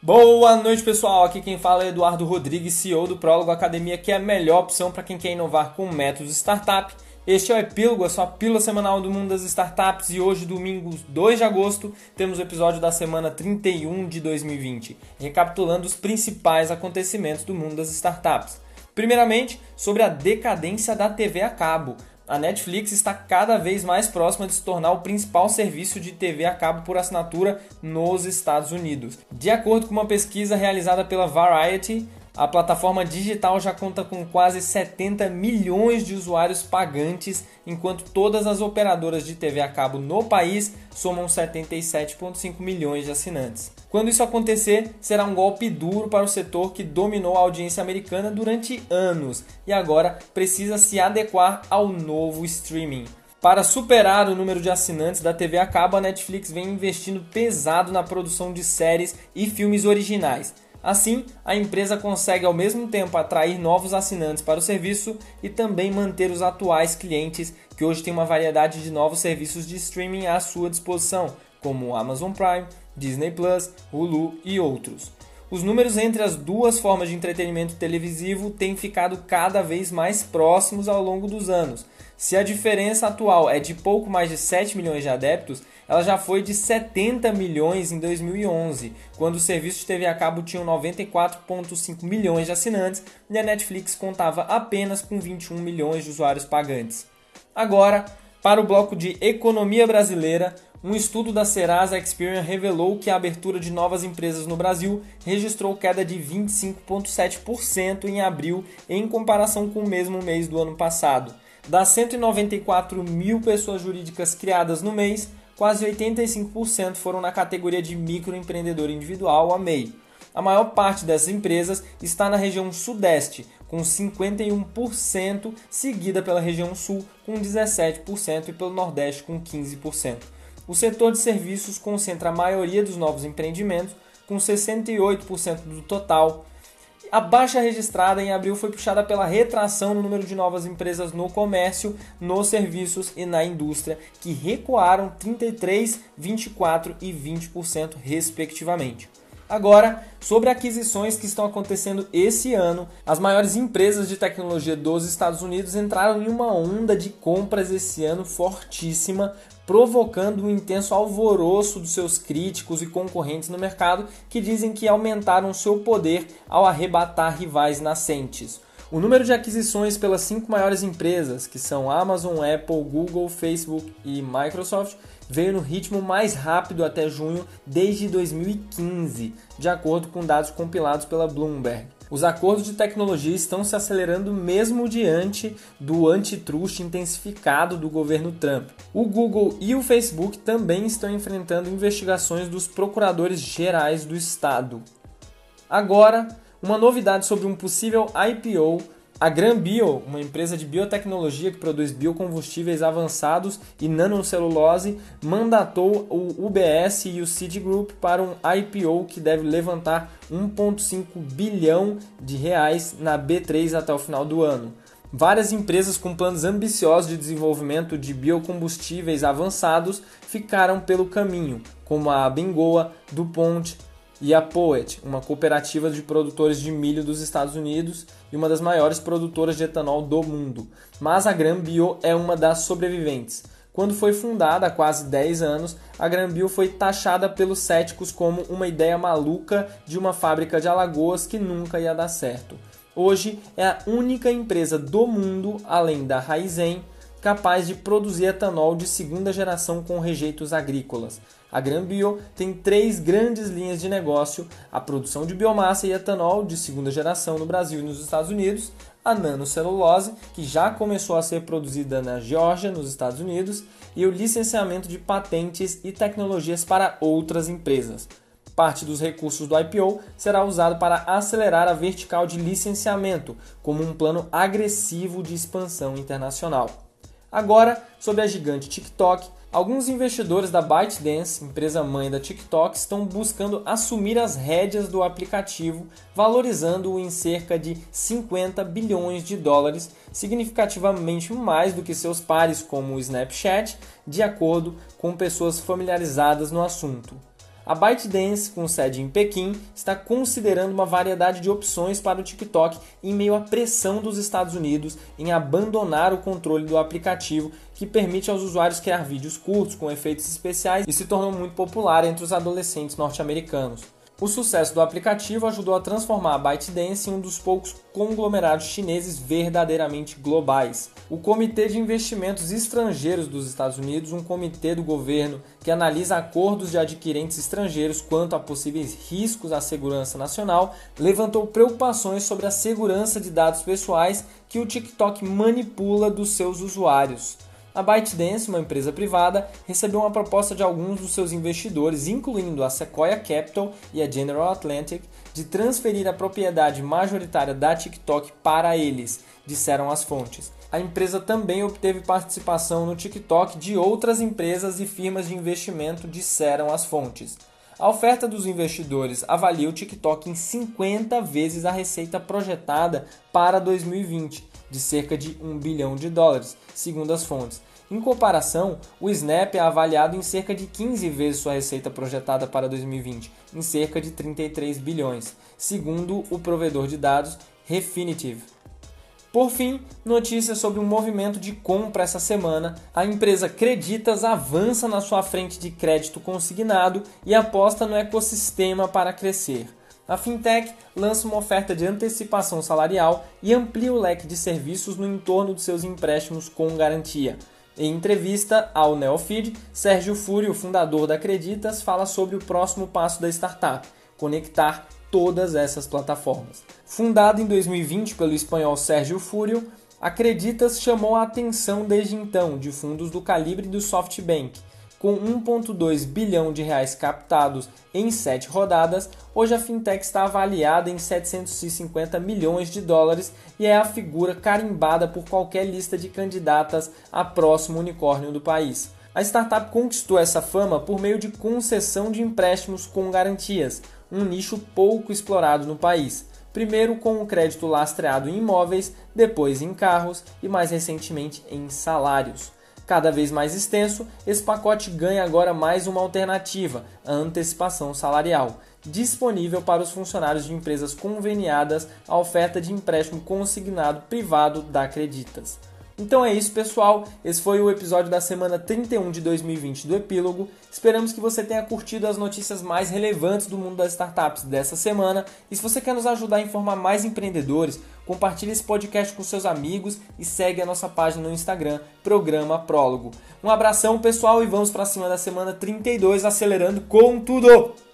Boa noite, pessoal. Aqui quem fala é Eduardo Rodrigues, CEO do Prólogo Academia, que é a melhor opção para quem quer inovar com métodos startup. Este é o Epílogo, a sua pílula semanal do mundo das startups e hoje, domingo 2 de agosto, temos o episódio da semana 31 de 2020, recapitulando os principais acontecimentos do mundo das startups. Primeiramente, sobre a decadência da TV a cabo a Netflix está cada vez mais próxima de se tornar o principal serviço de TV a cabo por assinatura nos Estados Unidos. De acordo com uma pesquisa realizada pela Variety, a plataforma digital já conta com quase 70 milhões de usuários pagantes, enquanto todas as operadoras de TV a cabo no país somam 77,5 milhões de assinantes. Quando isso acontecer, será um golpe duro para o setor que dominou a audiência americana durante anos e agora precisa se adequar ao novo streaming. Para superar o número de assinantes da TV a cabo, a Netflix vem investindo pesado na produção de séries e filmes originais Assim, a empresa consegue ao mesmo tempo atrair novos assinantes para o serviço e também manter os atuais clientes, que hoje têm uma variedade de novos serviços de streaming à sua disposição, como Amazon Prime, Disney Plus, Hulu e outros. Os números entre as duas formas de entretenimento televisivo têm ficado cada vez mais próximos ao longo dos anos. Se a diferença atual é de pouco mais de 7 milhões de adeptos, ela já foi de 70 milhões em 2011, quando o serviço de TV a cabo tinha 94,5 milhões de assinantes e a Netflix contava apenas com 21 milhões de usuários pagantes. Agora, para o bloco de economia brasileira, um estudo da Serasa Experian revelou que a abertura de novas empresas no Brasil registrou queda de 25,7% em abril em comparação com o mesmo mês do ano passado. Das 194 mil pessoas jurídicas criadas no mês, quase 85% foram na categoria de microempreendedor individual, a MEI. A maior parte dessas empresas está na região Sudeste, com 51%, seguida pela região Sul, com 17%, e pelo Nordeste, com 15%. O setor de serviços concentra a maioria dos novos empreendimentos, com 68% do total, a baixa registrada em abril foi puxada pela retração no número de novas empresas no comércio, nos serviços e na indústria, que recuaram 33, 24 e 20% respectivamente. Agora, sobre aquisições que estão acontecendo esse ano, as maiores empresas de tecnologia dos Estados Unidos entraram em uma onda de compras esse ano fortíssima, provocando um intenso alvoroço dos seus críticos e concorrentes no mercado que dizem que aumentaram seu poder ao arrebatar rivais nascentes. O número de aquisições pelas cinco maiores empresas, que são Amazon, Apple, Google, Facebook e Microsoft, veio no ritmo mais rápido até junho desde 2015, de acordo com dados compilados pela Bloomberg. Os acordos de tecnologia estão se acelerando mesmo diante do antitrust intensificado do governo Trump. O Google e o Facebook também estão enfrentando investigações dos procuradores gerais do estado. Agora, uma novidade sobre um possível IPO a GranBio, uma empresa de biotecnologia que produz biocombustíveis avançados e nanocelulose, mandatou o UBS e o Citigroup para um IPO que deve levantar 1,5 bilhão de reais na B3 até o final do ano. Várias empresas com planos ambiciosos de desenvolvimento de biocombustíveis avançados ficaram pelo caminho, como a Bengoa, DuPont, e a Poet, uma cooperativa de produtores de milho dos Estados Unidos e uma das maiores produtoras de etanol do mundo. Mas a Granbio é uma das sobreviventes. Quando foi fundada há quase 10 anos, a Granbio foi taxada pelos céticos como uma ideia maluca de uma fábrica de Alagoas que nunca ia dar certo. Hoje é a única empresa do mundo, além da Raizen, capaz de produzir etanol de segunda geração com rejeitos agrícolas. A GranBio tem três grandes linhas de negócio: a produção de biomassa e etanol de segunda geração no Brasil e nos Estados Unidos, a nanocelulose, que já começou a ser produzida na Geórgia, nos Estados Unidos, e o licenciamento de patentes e tecnologias para outras empresas. Parte dos recursos do IPO será usado para acelerar a vertical de licenciamento, como um plano agressivo de expansão internacional. Agora, sobre a gigante TikTok, alguns investidores da ByteDance, empresa mãe da TikTok, estão buscando assumir as rédeas do aplicativo, valorizando-o em cerca de 50 bilhões de dólares, significativamente mais do que seus pares como o Snapchat, de acordo com pessoas familiarizadas no assunto. A ByteDance, com sede em Pequim, está considerando uma variedade de opções para o TikTok em meio à pressão dos Estados Unidos em abandonar o controle do aplicativo que permite aos usuários criar vídeos curtos com efeitos especiais e se tornou muito popular entre os adolescentes norte-americanos. O sucesso do aplicativo ajudou a transformar a ByteDance em um dos poucos conglomerados chineses verdadeiramente globais. O Comitê de Investimentos Estrangeiros dos Estados Unidos, um comitê do governo que analisa acordos de adquirentes estrangeiros quanto a possíveis riscos à segurança nacional, levantou preocupações sobre a segurança de dados pessoais que o TikTok manipula dos seus usuários a ByteDance, uma empresa privada, recebeu uma proposta de alguns dos seus investidores, incluindo a Sequoia Capital e a General Atlantic, de transferir a propriedade majoritária da TikTok para eles, disseram as fontes. A empresa também obteve participação no TikTok de outras empresas e firmas de investimento, disseram as fontes. A oferta dos investidores avalia o TikTok em 50 vezes a receita projetada para 2020, de cerca de 1 bilhão de dólares, segundo as fontes. Em comparação, o Snap é avaliado em cerca de 15 vezes sua receita projetada para 2020, em cerca de 33 bilhões, segundo o provedor de dados Refinitiv. Por fim, notícias sobre um movimento de compra essa semana. A empresa Creditas avança na sua frente de crédito consignado e aposta no ecossistema para crescer. A fintech lança uma oferta de antecipação salarial e amplia o leque de serviços no entorno de seus empréstimos com garantia. Em entrevista ao Neofeed, Sérgio Fúrio, fundador da Acreditas, fala sobre o próximo passo da startup, conectar todas essas plataformas. Fundado em 2020 pelo espanhol Sérgio Fúrio, Acreditas chamou a atenção desde então de fundos do calibre do SoftBank, com 1,2 bilhão de reais captados em sete rodadas, hoje a fintech está avaliada em 750 milhões de dólares e é a figura carimbada por qualquer lista de candidatas a próximo unicórnio do país. A startup conquistou essa fama por meio de concessão de empréstimos com garantias, um nicho pouco explorado no país. Primeiro com o crédito lastreado em imóveis, depois em carros e mais recentemente em salários. Cada vez mais extenso, esse pacote ganha agora mais uma alternativa, a antecipação salarial, disponível para os funcionários de empresas conveniadas à oferta de empréstimo consignado privado da Acreditas. Então é isso, pessoal. Esse foi o episódio da semana 31 de 2020 do Epílogo. Esperamos que você tenha curtido as notícias mais relevantes do mundo das startups dessa semana. E se você quer nos ajudar a informar mais empreendedores, compartilhe esse podcast com seus amigos e segue a nossa página no Instagram, Programa Prólogo. Um abração, pessoal, e vamos para cima da semana 32 acelerando com tudo!